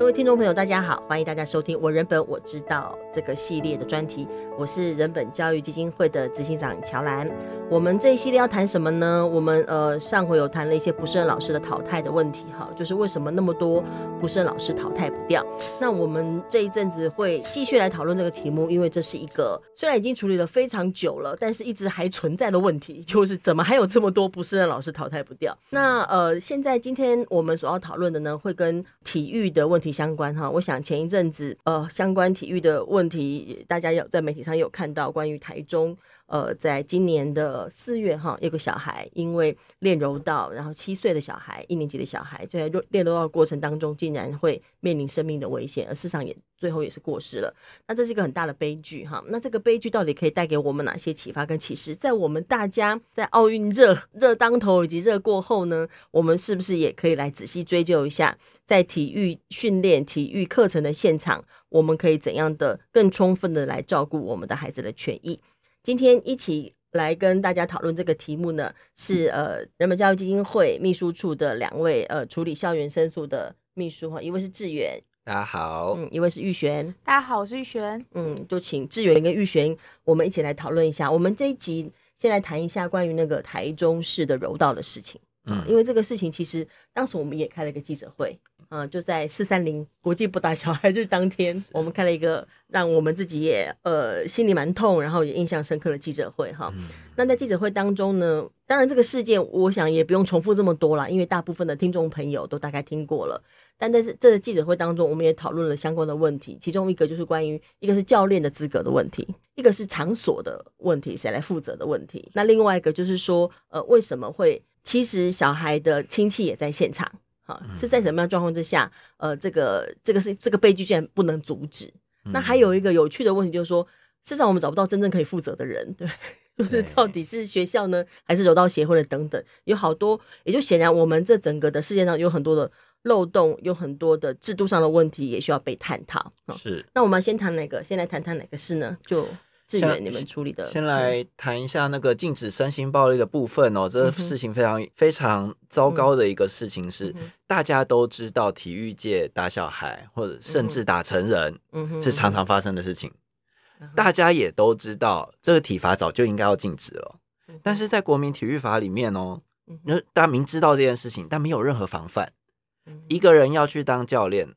各位听众朋友，大家好，欢迎大家收听我人本我知道这个系列的专题。我是人本教育基金会的执行长乔兰。我们这一系列要谈什么呢？我们呃上回有谈了一些不胜任老师的淘汰的问题，哈，就是为什么那么多不胜任老师淘汰不掉。那我们这一阵子会继续来讨论这个题目，因为这是一个虽然已经处理了非常久了，但是一直还存在的问题，就是怎么还有这么多不胜任老师淘汰不掉？那呃，现在今天我们所要讨论的呢，会跟体育的问题。相关哈，我想前一阵子呃，相关体育的问题，大家有在媒体上有看到关于台中呃，在今年的四月哈，有个小孩因为练柔道，然后七岁的小孩，一年级的小孩，就在练柔道过程当中，竟然会面临生命的危险，而事实上也最后也是过世了。那这是一个很大的悲剧哈。那这个悲剧到底可以带给我们哪些启发跟启示？在我们大家在奥运热热当头以及热过后呢，我们是不是也可以来仔细追究一下？在体育训练、体育课程的现场，我们可以怎样的更充分的来照顾我们的孩子的权益？今天一起来跟大家讨论这个题目呢，是呃人本教育基金会秘书处的两位呃处理校园申诉的秘书哈，一位是志远，大家好，嗯，一位是玉璇，大家好，我是玉璇，嗯，就请志远跟玉璇，我们一起来讨论一下。我们这一集先来谈一下关于那个台中市的柔道的事情，嗯，因为这个事情其实当时我们也开了一个记者会。嗯，就在四三零国际不打小孩日当天，我们开了一个让我们自己也呃心里蛮痛，然后也印象深刻的记者会哈。嗯、那在记者会当中呢，当然这个事件我想也不用重复这么多了，因为大部分的听众朋友都大概听过了。但在这个记者会当中，我们也讨论了相关的问题，其中一个就是关于一个是教练的资格的问题，一个是场所的问题，谁来负责的问题。那另外一个就是说，呃，为什么会其实小孩的亲戚也在现场？是在什么样状况之下？呃，这个这个是这个悲剧竟然不能阻止。那还有一个有趣的问题就是说，事实上我们找不到真正可以负责的人，对，就是到底是学校呢，还是柔道协会的等等，有好多，也就显然我们这整个的世界上有很多的漏洞，有很多的制度上的问题也需要被探讨。是，那我们先谈哪个？先来谈谈哪个事呢？就。志远，你们处理的。先来谈一下那个禁止身心暴力的部分哦。这个事情非常非常糟糕的一个事情是，大家都知道体育界打小孩或者甚至打成人，是常常发生的事情。大家也都知道，这个体罚早就应该要禁止了。但是在国民体育法里面哦，那大家明知道这件事情，但没有任何防范。一个人要去当教练，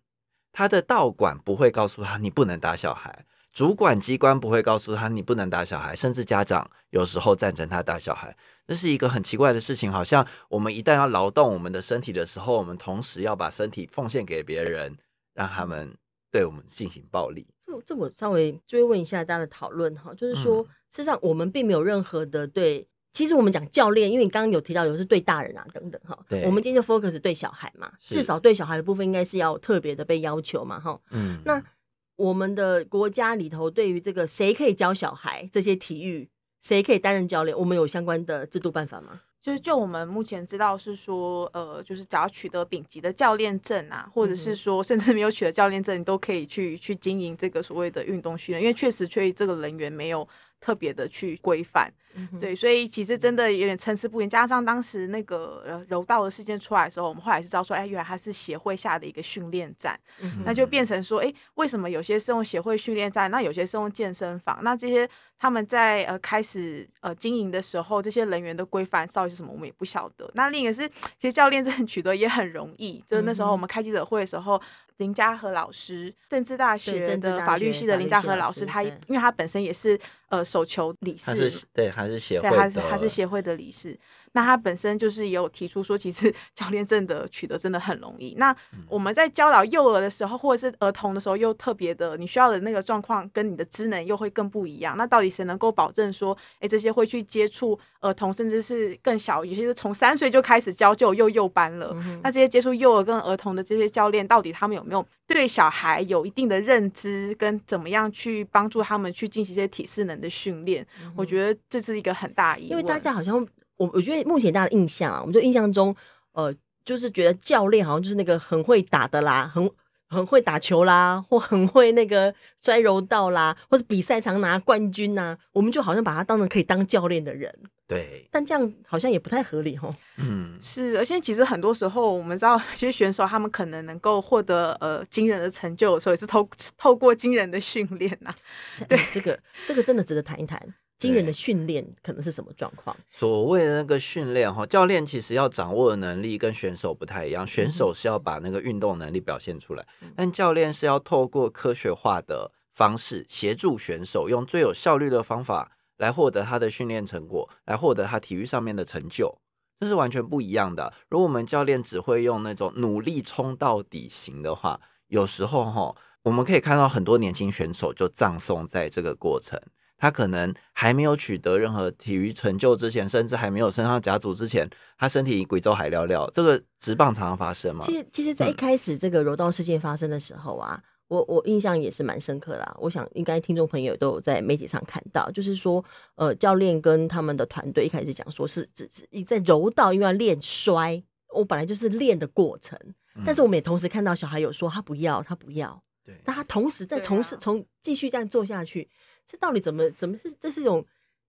他的道馆不会告诉他你不能打小孩。主管机关不会告诉他你不能打小孩，甚至家长有时候赞成他打小孩，这是一个很奇怪的事情。好像我们一旦要劳动我们的身体的时候，我们同时要把身体奉献给别人，让他们对我们进行暴力。这这我稍微追问一下大家的讨论哈，就是说，嗯、事实上我们并没有任何的对，其实我们讲教练，因为你刚刚有提到有是对大人啊等等哈，对，我们今天就 focus 对小孩嘛，至少对小孩的部分应该是要特别的被要求嘛哈，嗯，那。我们的国家里头，对于这个谁可以教小孩这些体育，谁可以担任教练，我们有相关的制度办法吗？就是就我们目前知道是说，呃，就是只要取得丙级的教练证啊，或者是说甚至没有取得教练证，你都可以去去经营这个所谓的运动训练，因为确实对这个人员没有。特别的去规范，对，所以其实真的有点参差不齐。加上当时那个呃柔道的事件出来的时候，我们后来是知道说，哎，原来它是协会下的一个训练站，嗯、那就变成说，哎，为什么有些是用协会训练站，那有些是用健身房？那这些他们在呃开始呃经营的时候，这些人员的规范到底是什么，我们也不晓得。那另一个是，其实教练证取得也很容易，就是那时候我们开记者会的时候。林家和老师，政治大学的法律系的林家和老师，他因为他本身也是呃手球理事，对，还是协会对，还是他是协会的理事。那他本身就是也有提出说，其实 教练证的取得真的很容易。那我们在教导幼儿的时候，或者是儿童的时候，又特别的，你需要的那个状况跟你的职能又会更不一样。那到底谁能够保证说，哎，这些会去接触儿童，甚至是更小，有些是从三岁就开始教，就有幼幼班了。嗯、那这些接触幼儿跟儿童的这些教练，到底他们有没有对小孩有一定的认知，跟怎么样去帮助他们去进行一些体适能的训练？嗯、我觉得这是一个很大疑问，因为大家好像。我我觉得目前大家的印象啊，我们就印象中，呃，就是觉得教练好像就是那个很会打的啦，很很会打球啦，或很会那个摔柔道啦，或者比赛常拿冠军呐、啊，我们就好像把他当成可以当教练的人。对，但这样好像也不太合理哦。嗯，是，而且其实很多时候我们知道，其实选手他们可能能够获得呃惊人的成就的时候，也是透透过惊人的训练呐。对，这个这个真的值得谈一谈。惊人的训练可能是什么状况？所谓的那个训练哈，教练其实要掌握的能力跟选手不太一样。选手是要把那个运动能力表现出来，但教练是要透过科学化的方式协助选手，用最有效率的方法来获得他的训练成果，来获得他体育上面的成就，这是完全不一样的。如果我们教练只会用那种努力冲到底型的话，有时候哈，我们可以看到很多年轻选手就葬送在这个过程。他可能还没有取得任何体育成就之前，甚至还没有升上甲组之前，他身体贵州海料料。这个直棒常常发生嘛？其实，其实，在一开始这个柔道事件发生的时候啊，嗯、我我印象也是蛮深刻啦。我想，应该听众朋友都有在媒体上看到，就是说，呃，教练跟他们的团队一开始讲说是只是在柔道，因为要练摔，我本来就是练的过程。嗯、但是我们也同时看到小孩有说他不要，他不要。对，但他同时在从事从继续这样做下去。这到底怎么怎么是？这是一种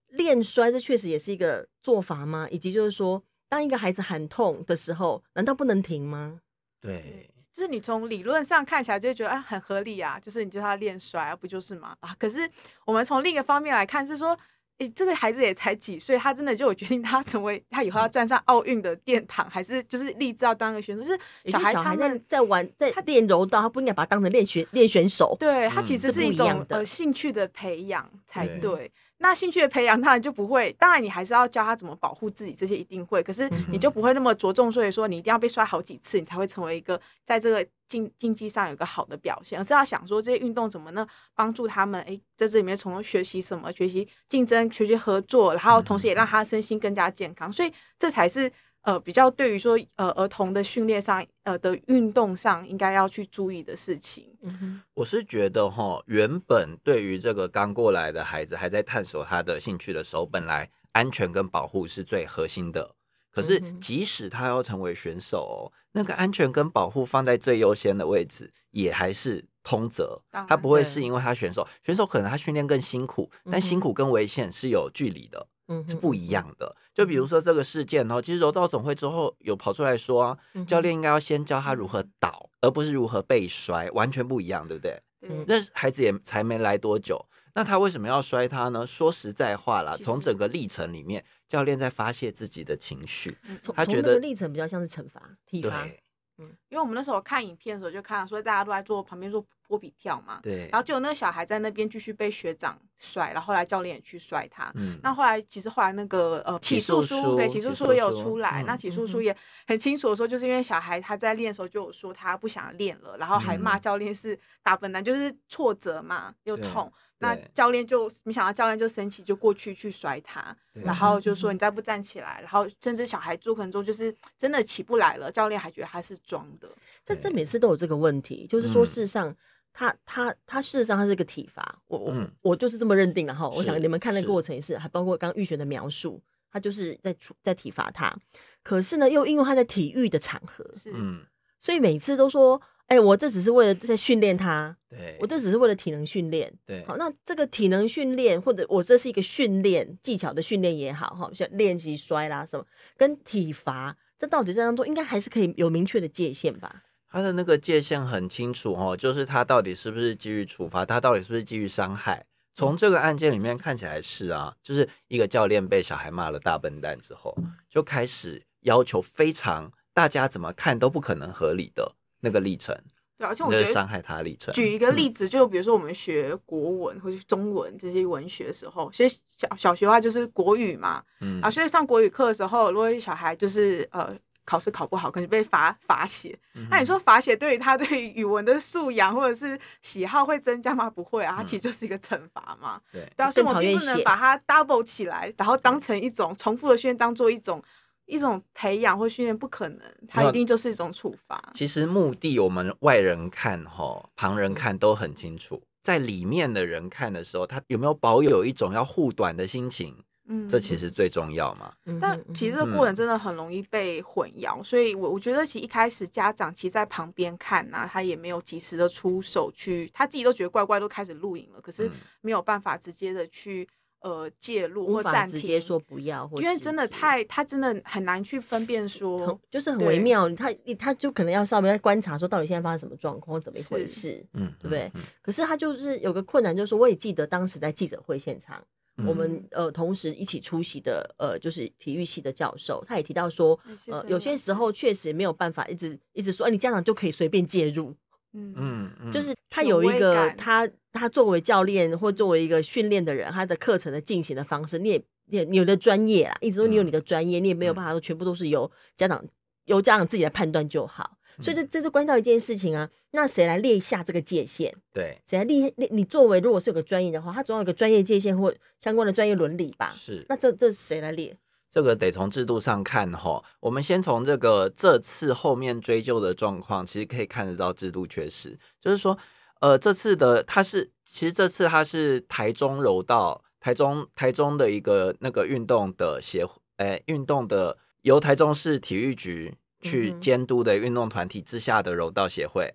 练摔，这确实也是一个做法吗？以及就是说，当一个孩子喊痛的时候，难道不能停吗？对，就是你从理论上看起来就会觉得啊，很合理啊，就是你叫他练摔，不就是吗？啊，可是我们从另一个方面来看，是说。诶，这个孩子也才几岁，他真的就有决定他成为他以后要站上奥运的殿堂，还是就是立志要当一个选手？就是小孩他们在玩在他练柔道，他不应该把他当成练选练选手。对，他其实是一种、嗯、呃兴趣的培养才对。对那兴趣的培养，当然就不会。当然，你还是要教他怎么保护自己，这些一定会。可是，你就不会那么着重，所以说你一定要被摔好几次，你才会成为一个在这个竞竞技上有一个好的表现。而是要想说，这些运动怎么能帮助他们？诶，在这里面从中学习什么？学习竞争，学习合作，然后同时也让他身心更加健康。所以，这才是。呃，比较对于说，呃，儿童的训练上，呃的运动上，应该要去注意的事情。嗯哼，我是觉得哈，原本对于这个刚过来的孩子，还在探索他的兴趣的时候，本来安全跟保护是最核心的。可是，即使他要成为选手，哦那个安全跟保护放在最优先的位置，也还是通则。他不会是因为他选手，选手可能他训练更辛苦，但辛苦跟危险是有距离的。嗯，是不一样的。就比如说这个事件哦，其实柔道总会之后有跑出来说啊，教练应该要先教他如何倒，而不是如何被摔，完全不一样，对不对？嗯，那孩子也才没来多久，那他为什么要摔他呢？说实在话啦，从整个历程里面，教练在发泄自己的情绪，他觉得历程比较像是惩罚、体罚。嗯，因为我们那时候看影片的时候就看到，所以大家都在坐旁边做波比跳嘛。对。然后就有那个小孩在那边继续被学长摔，然后后来教练也去摔他。嗯。那后来其实后来那个呃起诉书，对起诉书也有出来，嗯、那起诉书也很清楚的说，就是因为小孩他在练的时候就有说他不想练了，然后还骂教练是打笨蛋，嗯、就是挫折嘛又痛。那教练就没想到，教练就生气，就过去去摔他，然后就说你再不站起来，然后甚至小孩做可能说就是真的起不来了，教练还觉得他是装的。这这每次都有这个问题，就是说事实上他他他事实上他是个体罚，我我我就是这么认定了哈。我想你们看那个过程也是，还包括刚玉璇的描述，他就是在处在体罚他，可是呢又因为他在体育的场合，是嗯，所以每次都说。哎、欸，我这只是为了在训练他，对，我这只是为了体能训练，对，好，那这个体能训练或者我这是一个训练技巧的训练也好，哈，像练习摔啦什么，跟体罚，这到底这当中应该还是可以有明确的界限吧？他的那个界限很清楚哦，就是他到底是不是基于处罚，他到底是不是基于伤害？从这个案件里面看起来是啊，就是一个教练被小孩骂了大笨蛋之后，就开始要求非常大家怎么看都不可能合理的。那个历程，对，而且我觉得伤害他的历程。举一个例子，就比如说我们学国文或者中文这些文学的时候，学小小学的话就是国语嘛，嗯啊，所以上国语课的时候，如果小孩就是呃考试考不好，可能被罚罚写。那你说罚写对于他对语文的素养或者是喜好会增加吗？不会啊，它其实就是一个惩罚嘛。对，但是我们并不能把它 double 起来，然后当成一种重复的训练，当做一种。一种培养或训练不可能，它一定就是一种处罚。其实目的我们外人看哈，旁人看都很清楚。在里面的人看的时候，他有没有保有一种要护短的心情？嗯，这其实最重要嘛。但其实这个过程真的很容易被混淆，嗯、所以我我觉得其实一开始家长其实在旁边看呐、啊，他也没有及时的出手去，他自己都觉得怪怪都开始录影了，可是没有办法直接的去。呃，介入或暂停，直接说不要，因为真的太，他真的很难去分辨说，就是很微妙。他他就可能要稍微在观察说，到底现在发生什么状况，怎么一回事，嗯，对不对？嗯嗯、可是他就是有个困难，就是说，我也记得当时在记者会现场，嗯、我们呃同时一起出席的呃就是体育系的教授，他也提到说，呃，有些时候确实没有办法一直一直说，哎，你家长就可以随便介入。嗯。嗯，就是他有一个他他作为教练或作为一个训练的人，他的课程的进行的方式，你也你也你有的专业啦，一直说你有你的专业，你也没有办法说全部都是由家长由家长自己来判断就好。所以这这就关系到一件事情啊，那谁来列下这个界限？对，谁来列列？你作为如果是有个专业的话，他总要有个专业界限或相关的专业伦理吧？是，那这这谁来列？这个得从制度上看哈，我们先从这个这次后面追究的状况，其实可以看得到制度缺失。就是说，呃，这次的他是，其实这次他是台中柔道，台中台中的一个那个运动的协会，哎，运动的由台中市体育局去监督的运动团体之下的柔道协会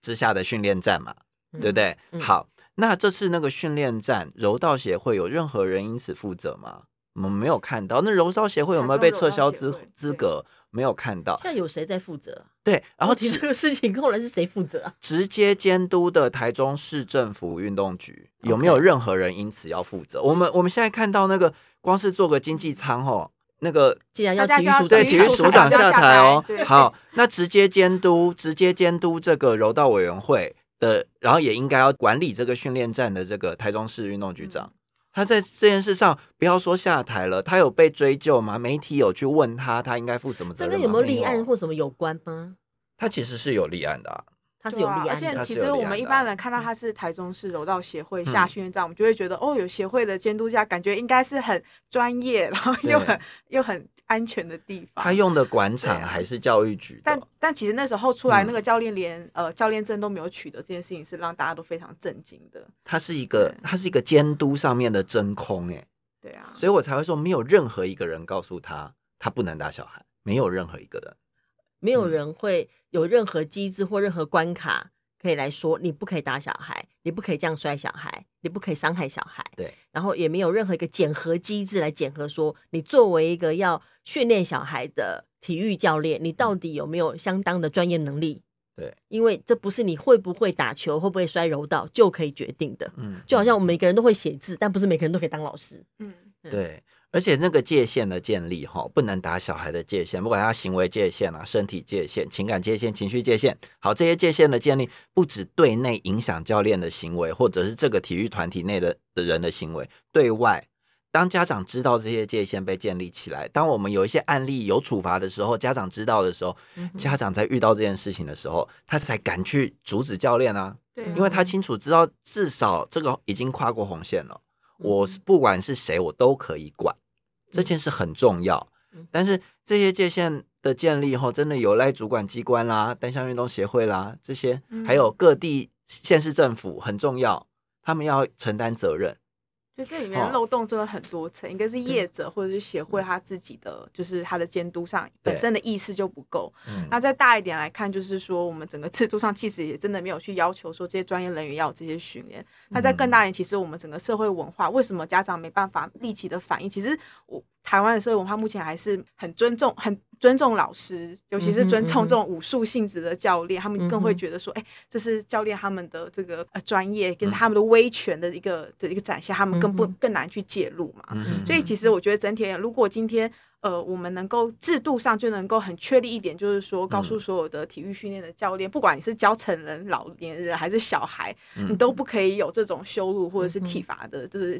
之下的训练站嘛，对不对？好，那这次那个训练站柔道协会有任何人因此负责吗？我们没有看到，那柔道协会有没有被撤销资资格？没有看到。现在有谁在负责？对，然后提这个事情后来是谁负责啊？直接监督的台中市政府运动局有没有任何人因此要负责.我们我们现在看到那个光是做个经济舱哦，那个既然要体育署对体育署长下台哦，好，那直接监督直接监督这个柔道委员会的，然后也应该要管理这个训练站的这个台中市运动局长。嗯他在这件事上不要说下台了，他有被追究吗？媒体有去问他，他应该负什么责任？这跟有没有立案或什么有关吗？他其实是有立案的、啊。他是有立案的，而且其实我们一般人看到他是台中市柔道协会下训练站，我们就会觉得哦，有协会的监督下，感觉应该是很专业，然后又很又很安全的地方。他用的馆场还是教育局的，但但其实那时候出来那个教练连呃教练证都没有取得，这件事情是让大家都非常震惊的。他是一个他是一个监督上面的真空哎，对啊，所以我才会说没有任何一个人告诉他他不能打小孩，没有任何一个人，没有人会有任何机制或任何关卡。可以来说，你不可以打小孩，你不可以这样摔小孩，你不可以伤害小孩。对，然后也没有任何一个检核机制来检核说，你作为一个要训练小孩的体育教练，你到底有没有相当的专业能力？对，因为这不是你会不会打球、会不会摔柔道就可以决定的。嗯，就好像我们每个人都会写字，但不是每个人都可以当老师。嗯，对。而且那个界限的建立，哈，不能打小孩的界限，不管他行为界限啊、身体界限、情感界限、情绪界限，好，这些界限的建立，不止对内影响教练的行为，或者是这个体育团体内的的人的行为，对外，当家长知道这些界限被建立起来，当我们有一些案例有处罚的时候，家长知道的时候，家长在遇到这件事情的时候，他才敢去阻止教练啊，对，因为他清楚知道，至少这个已经跨过红线了，我不管是谁，我都可以管。这件事很重要，但是这些界限的建立后，真的有赖主管机关啦、单项运动协会啦，这些还有各地县市政府很重要，他们要承担责任。就这里面漏洞真的很多层，一个是业者或者是协会他自己的，就是他的监督上本身的意识就不够。那再大一点来看，就是说我们整个制度上其实也真的没有去要求说这些专业人员要有这些训练。那在更大一点，其实我们整个社会文化为什么家长没办法立即的反应？其实我台湾的社会文化目前还是很尊重很。尊重老师，尤其是尊重这种武术性质的教练，嗯、他们更会觉得说，哎、欸，这是教练他们的这个呃专业跟他们的威权的一个的一个展现，他们更不更难去介入嘛。嗯、所以其实我觉得整体，如果今天呃我们能够制度上就能够很确立一点，就是说告诉所有的体育训练的教练，嗯、不管你是教成人、老年人还是小孩，嗯、你都不可以有这种羞辱或者是体罚的，就是。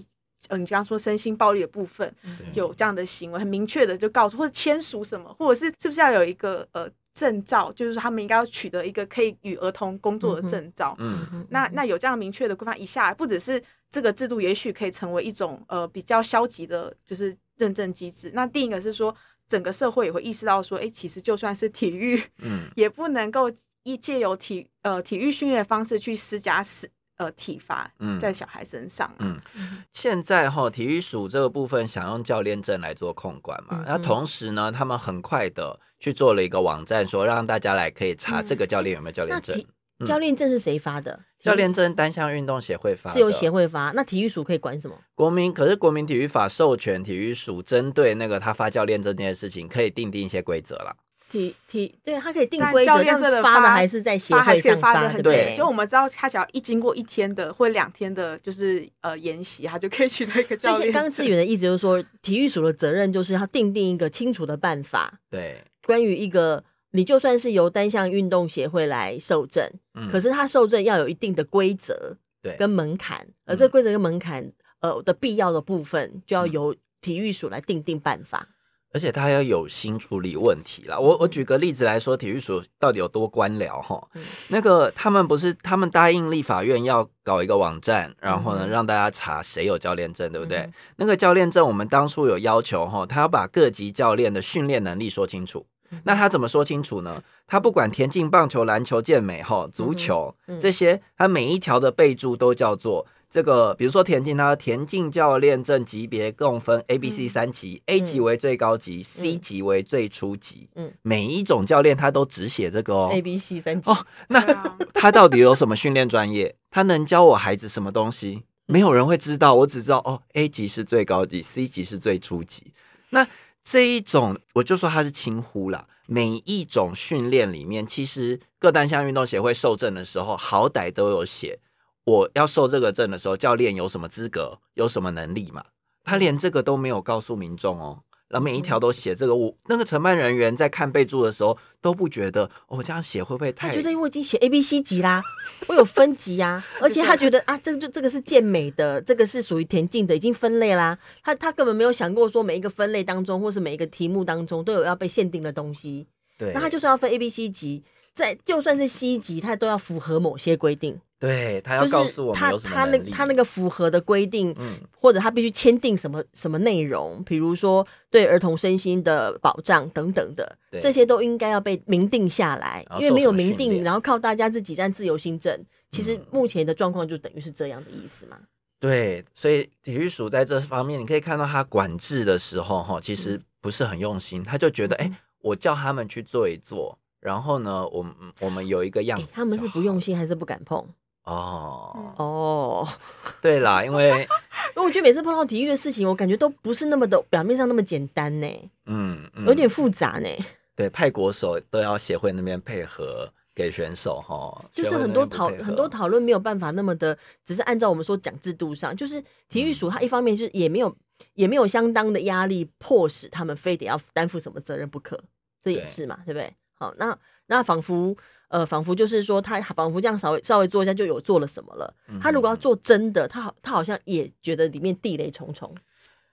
嗯，你刚刚说身心暴力的部分有这样的行为，很明确的就告诉或者签署什么，或者是是不是要有一个呃证照，就是他们应该要取得一个可以与儿童工作的证照。嗯嗯。那那有这样明确的规范一下来，不只是这个制度，也许可以成为一种呃比较消极的，就是认证机制。那第一个是说，整个社会也会意识到说，哎、欸，其实就算是体育，嗯，也不能够一借由体呃体育训练的方式去施加死。呃体罚在小孩身上。嗯，嗯现在哈体育署这个部分想用教练证来做控管嘛，那、嗯、同时呢，他们很快的去做了一个网站，说让大家来可以查这个教练有没有教练证。嗯、教练证是谁发的？教练证单项运动协会发，是由协会发。那体育署可以管什么？国民可是国民体育法授权体育署针对那个他发教练证这件事情，可以定定一些规则了。体体对他可以定规则，但是发的还是在协会上发的。对，就我们知道，他只要一经过一天的或两天的，就是呃研习，他就可以取得一个教练证。刚志远的意思就是说，体育署的责任就是要定定一个清楚的办法。对，关于一个你就算是由单项运动协会来受证，嗯，可是他受证要有一定的规则，对，跟门槛，而这规则跟门槛呃的必要的部分，就要由体育署来定定办法。而且他要有心处理问题啦。我我举个例子来说，体育署到底有多官僚哈？那个他们不是他们答应立法院要搞一个网站，然后呢让大家查谁有教练证，对不对？那个教练证我们当初有要求哈，他要把各级教练的训练能力说清楚。那他怎么说清楚呢？他不管田径、棒球、篮球、健美哈、足球这些，他每一条的备注都叫做。这个比如说田径，它田径教练证级别共分 A、B、C 三级、嗯、，A 级为最高级、嗯、，C 级为最初级。嗯，每一种教练他都只写这个哦，A、B、C 三级。哦，那 他到底有什么训练专业？他能教我孩子什么东西？没有人会知道，我只知道哦，A 级是最高级，C 级是最初级。那这一种，我就说它是轻忽啦。每一种训练里面，其实各单项运动协会受证的时候，好歹都有写。我要受这个证的时候，教练有什么资格，有什么能力嘛？他连这个都没有告诉民众哦，然后每一条都写这个。我那个承办人员在看备注的时候都不觉得，哦，这样写会不会太？他觉得我已经写 A、B、C 级啦，我有分级呀、啊，而且他觉得啊，这个就这个是健美的，这个是属于田径的，已经分类啦。他他根本没有想过说每一个分类当中，或是每一个题目当中都有要被限定的东西。对，那他就算要分 A、B、C 级，在就算是 C 级，他都要符合某些规定。对，他要告诉我们有什么能力，他他那他那个符合的规定，嗯，或者他必须签订什么什么内容，比如说对儿童身心的保障等等的，这些都应该要被明定下来，因为没有明定，然后靠大家自己在自由新政，其实目前的状况就等于是这样的意思嘛。对，所以体育署在这方面，你可以看到他管制的时候，哈，其实不是很用心，他就觉得，哎，我叫他们去做一做，然后呢，我们我们有一个样子，他们是不用心还是不敢碰？哦哦，对啦，因为因为我觉得每次碰到体育的事情，我感觉都不是那么的表面上那么简单呢，嗯，嗯，有点复杂呢。对，派国手都要协会那边配合给选手哈，就是很多讨很多讨论没有办法那么的，只是按照我们说讲制度上，就是体育署它一方面是也没有、嗯、也没有相当的压力，迫使他们非得要担负什么责任不可，这也是嘛，对，对不对？好，那那仿佛。呃，仿佛就是说，他仿佛这样稍微稍微做一下就有做了什么了。他如果要做真的，他好他好像也觉得里面地雷重重。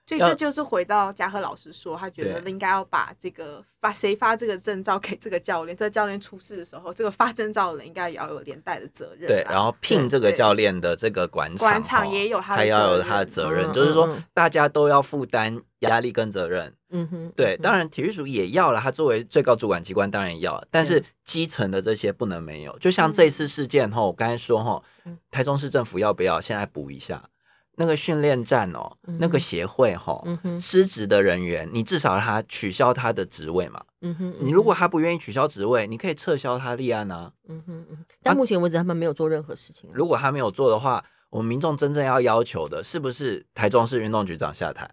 所以这就是回到嘉禾老师说，他觉得应该要把这个发谁发这个证照给这个教练，这个教练出事的时候，这个发证照的人应该也要有连带的责任。对，然后聘这个教练的这个馆场，馆场也有他的责任，他要有他的责任，就是说大家都要负担压力跟责任。嗯哼，对，当然体育署也要了，他作为最高主管机关当然要，但是基层的这些不能没有。就像这次事件哈，我刚才说哈，台中市政府要不要现在补一下？那个训练站哦，嗯、那个协会哈、失职的人员，你至少让他取消他的职位嘛。嗯哼，你如果他不愿意取消职位，你可以撤销他立案啊。嗯哼嗯。但目前为止，他们没有做任何事情、啊。如果他没有做的话，我们民众真正要要求的是不是台中市运动局长下台？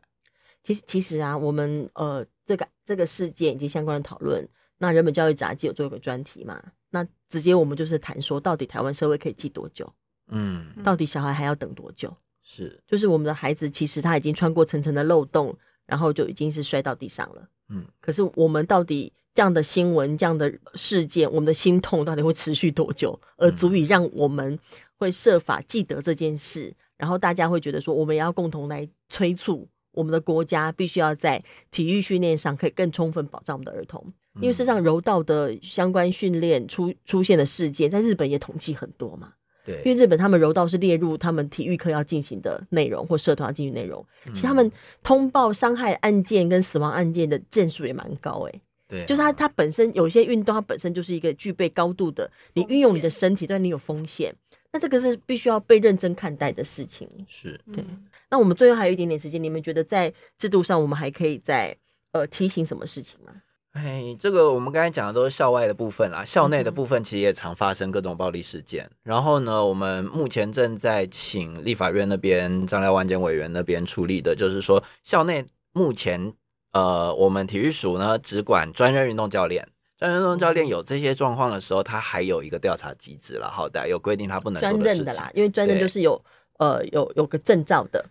其实，其实啊，我们呃，这个这个事件以及相关的讨论，那人本教育杂志有做一个专题嘛？那直接我们就是谈说，到底台湾社会可以记多久？嗯，到底小孩还要等多久？是，就是我们的孩子，其实他已经穿过层层的漏洞，然后就已经是摔到地上了。嗯，可是我们到底这样的新闻、这样的事件，我们的心痛到底会持续多久，而足以让我们会设法记得这件事，然后大家会觉得说，我们也要共同来催促我们的国家，必须要在体育训练上可以更充分保障我们的儿童，因为事实上柔道的相关训练出出现的事件，在日本也统计很多嘛。对，因为日本他们柔道是列入他们体育课要进行的内容或社团要进行内容，其实他们通报伤害案件跟死亡案件的件数也蛮高诶。对、啊，就是它它本身有一些运动，它本身就是一个具备高度的，你运用你的身体，但你有风险，那这个是必须要被认真看待的事情。是对。那我们最后还有一点点时间，你们觉得在制度上，我们还可以再呃提醒什么事情吗？哎，这个我们刚才讲的都是校外的部分啦，校内的部分其实也常发生各种暴力事件。嗯、然后呢，我们目前正在请立法院那边张廖万坚委员那边处理的，就是说校内目前呃，我们体育署呢只管专任运动教练，专任运动教练有这些状况的时候，他还有一个调查机制了，好的，有规定他不能专任的啦，因为专任就是有呃有有个证照的。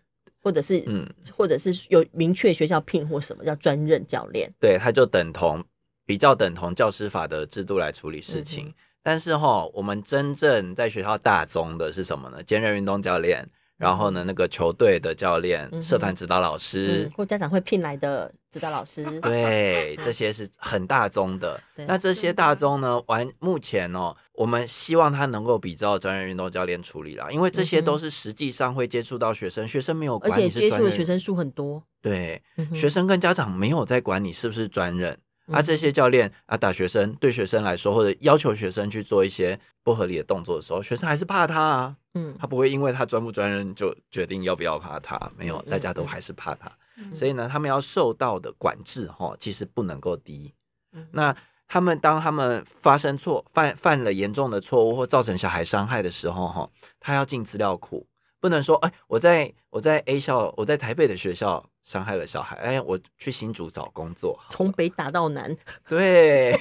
或者是嗯，或者是有明确学校聘或什么叫专任教练，对，他就等同比较等同教师法的制度来处理事情。嗯、但是哈，我们真正在学校大宗的是什么呢？兼任运动教练。然后呢，那个球队的教练、嗯、社团指导老师、嗯、或家长会聘来的指导老师，对，这些是很大宗的。那这些大宗呢，完目前哦，我们希望他能够比照专业运动教练处理啦，因为这些都是实际上会接触到学生，学生没有管你是专任，而且接触的学生数很多。对，学生跟家长没有在管你是不是专任。啊，这些教练啊，打学生，对学生来说，或者要求学生去做一些不合理的动作的时候，学生还是怕他啊。嗯，他不会因为他专不专任就决定要不要怕他，没有，大家都还是怕他。嗯、所以呢，他们要受到的管制哈，其实不能够低。嗯、那他们当他们发生错犯犯了严重的错误或造成小孩伤害的时候哈，他要进资料库，不能说哎，我在我在 A 校，我在台北的学校。伤害了小孩，哎，我去新竹找工作，从北打到南，对，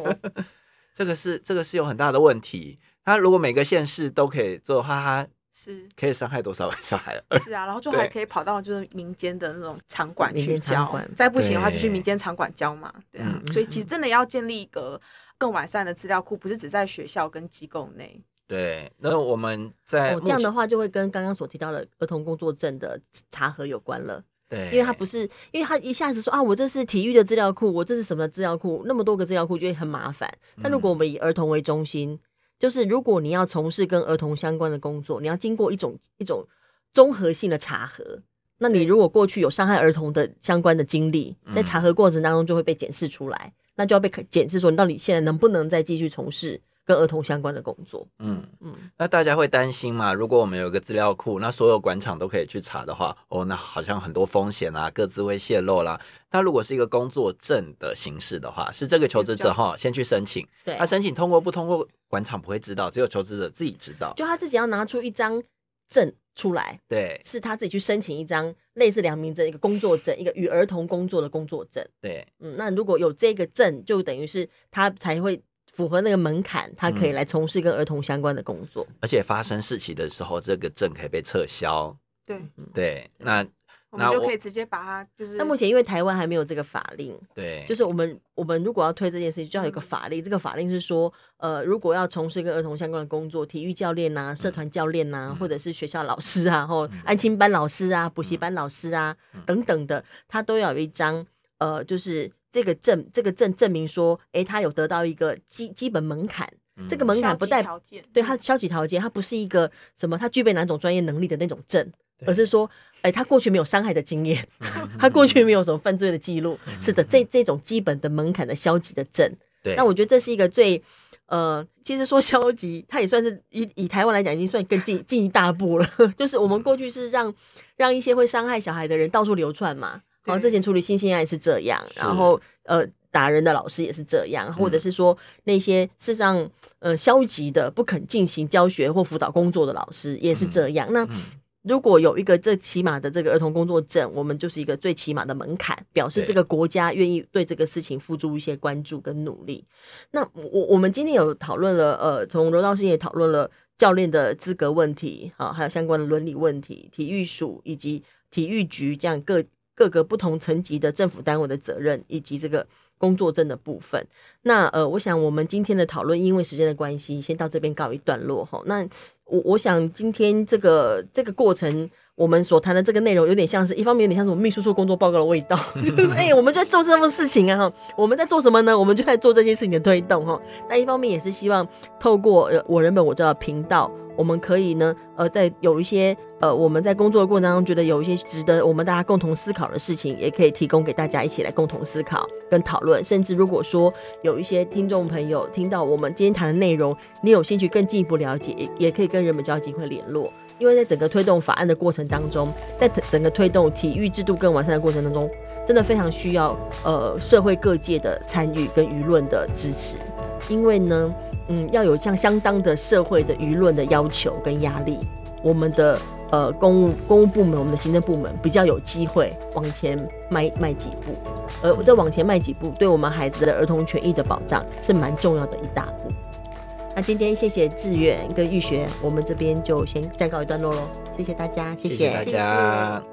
这个是这个是有很大的问题。他如果每个县市都可以做的话，他是可以伤害多少个小孩？是啊，然后就还可以跑到就是民间的那种场馆去教，再不行的话就去民间场馆教嘛。对啊，所以其实真的要建立一个更完善的资料库，不是只在学校跟机构内。对，那我们在、哦、这样的话，就会跟刚刚所提到的儿童工作证的查核有关了。对，因为他不是，因为他一下子说啊，我这是体育的资料库，我这是什么资料库，那么多个资料库就会很麻烦。但如果我们以儿童为中心，嗯、就是如果你要从事跟儿童相关的工作，你要经过一种一种综合性的查核，那你如果过去有伤害儿童的相关的经历，在查核过程当中就会被检视出来，那就要被检视说你到底现在能不能再继续从事。跟儿童相关的工作，嗯嗯，那大家会担心嘛？如果我们有一个资料库，那所有馆场都可以去查的话，哦，那好像很多风险啊，各自会泄露啦。那如果是一个工作证的形式的话，是这个求职者哈先去申请，对，他申请通过不通过，馆场不会知道，只有求职者自己知道。就他自己要拿出一张证出来，对，是他自己去申请一张类似良民证，一个工作证，一个与儿童工作的工作证。对，嗯，那如果有这个证，就等于是他才会。符合那个门槛，他可以来从事跟儿童相关的工作，而且发生事情的时候，这个证可以被撤销。对。对，那我们就可以直接把它就是。那目前因为台湾还没有这个法令，对，就是我们我们如果要推这件事情，就要有个法令。这个法令是说，呃，如果要从事跟儿童相关的工作，体育教练呐、社团教练呐，或者是学校老师啊，或安亲班老师啊、补习班老师啊等等的，他都要有一张呃，就是。这个证，这个证证明说，诶，他有得到一个基基本门槛。嗯、这个门槛不带对他消极条件，他不是一个什么，他具备哪种专业能力的那种证，而是说，诶，他过去没有伤害的经验，嗯、他过去没有什么犯罪的记录。嗯、是的，这这种基本的门槛的消极的证。对，那我觉得这是一个最呃，其实说消极，他也算是以以台湾来讲，已经算更进进一大步了。就是我们过去是让让一些会伤害小孩的人到处流窜嘛。好，之前处理性侵案是这样，然后呃打人的老师也是这样，或者是说那些事实上呃消极的不肯进行教学或辅导工作的老师也是这样。那如果有一个最起码的这个儿童工作证，我们就是一个最起码的门槛，表示这个国家愿意对这个事情付诸一些关注跟努力。那我我们今天有讨论了，呃，从柔道师也讨论了教练的资格问题，啊，还有相关的伦理问题，体育署以及体育局这样各。各个不同层级的政府单位的责任，以及这个工作证的部分。那呃，我想我们今天的讨论，因为时间的关系，先到这边告一段落哈。那我我想今天这个这个过程，我们所谈的这个内容有点像是，一方面有点像是我们秘书处工作报告的味道，就是说，哎、我们就在做什么事情啊？哈，我们在做什么呢？我们就在做这件事情的推动，哈。那一方面也是希望透过我人本我知道频道，我们可以呢，呃，在有一些呃我们在工作的过程当中觉得有一些值得我们大家共同思考的事情，也可以提供给大家一起来共同思考跟讨论。甚至如果说有一些听众朋友听到我们今天谈的内容，你有兴趣更进一步了解，也可以跟人本教基金会联络。因为在整个推动法案的过程当中，在整个推动体育制度更完善的过程当中，真的非常需要呃社会各界的参与跟舆论的支持。因为呢，嗯，要有像相当的社会的舆论的要求跟压力，我们的呃公务公务部门、我们的行政部门比较有机会往前迈迈几步。而这往前迈几步，对我们孩子的儿童权益的保障是蛮重要的一大步。那今天谢谢志远跟玉璇，我们这边就先暂告一段落喽。谢谢大家，谢谢，谢谢大家。谢谢。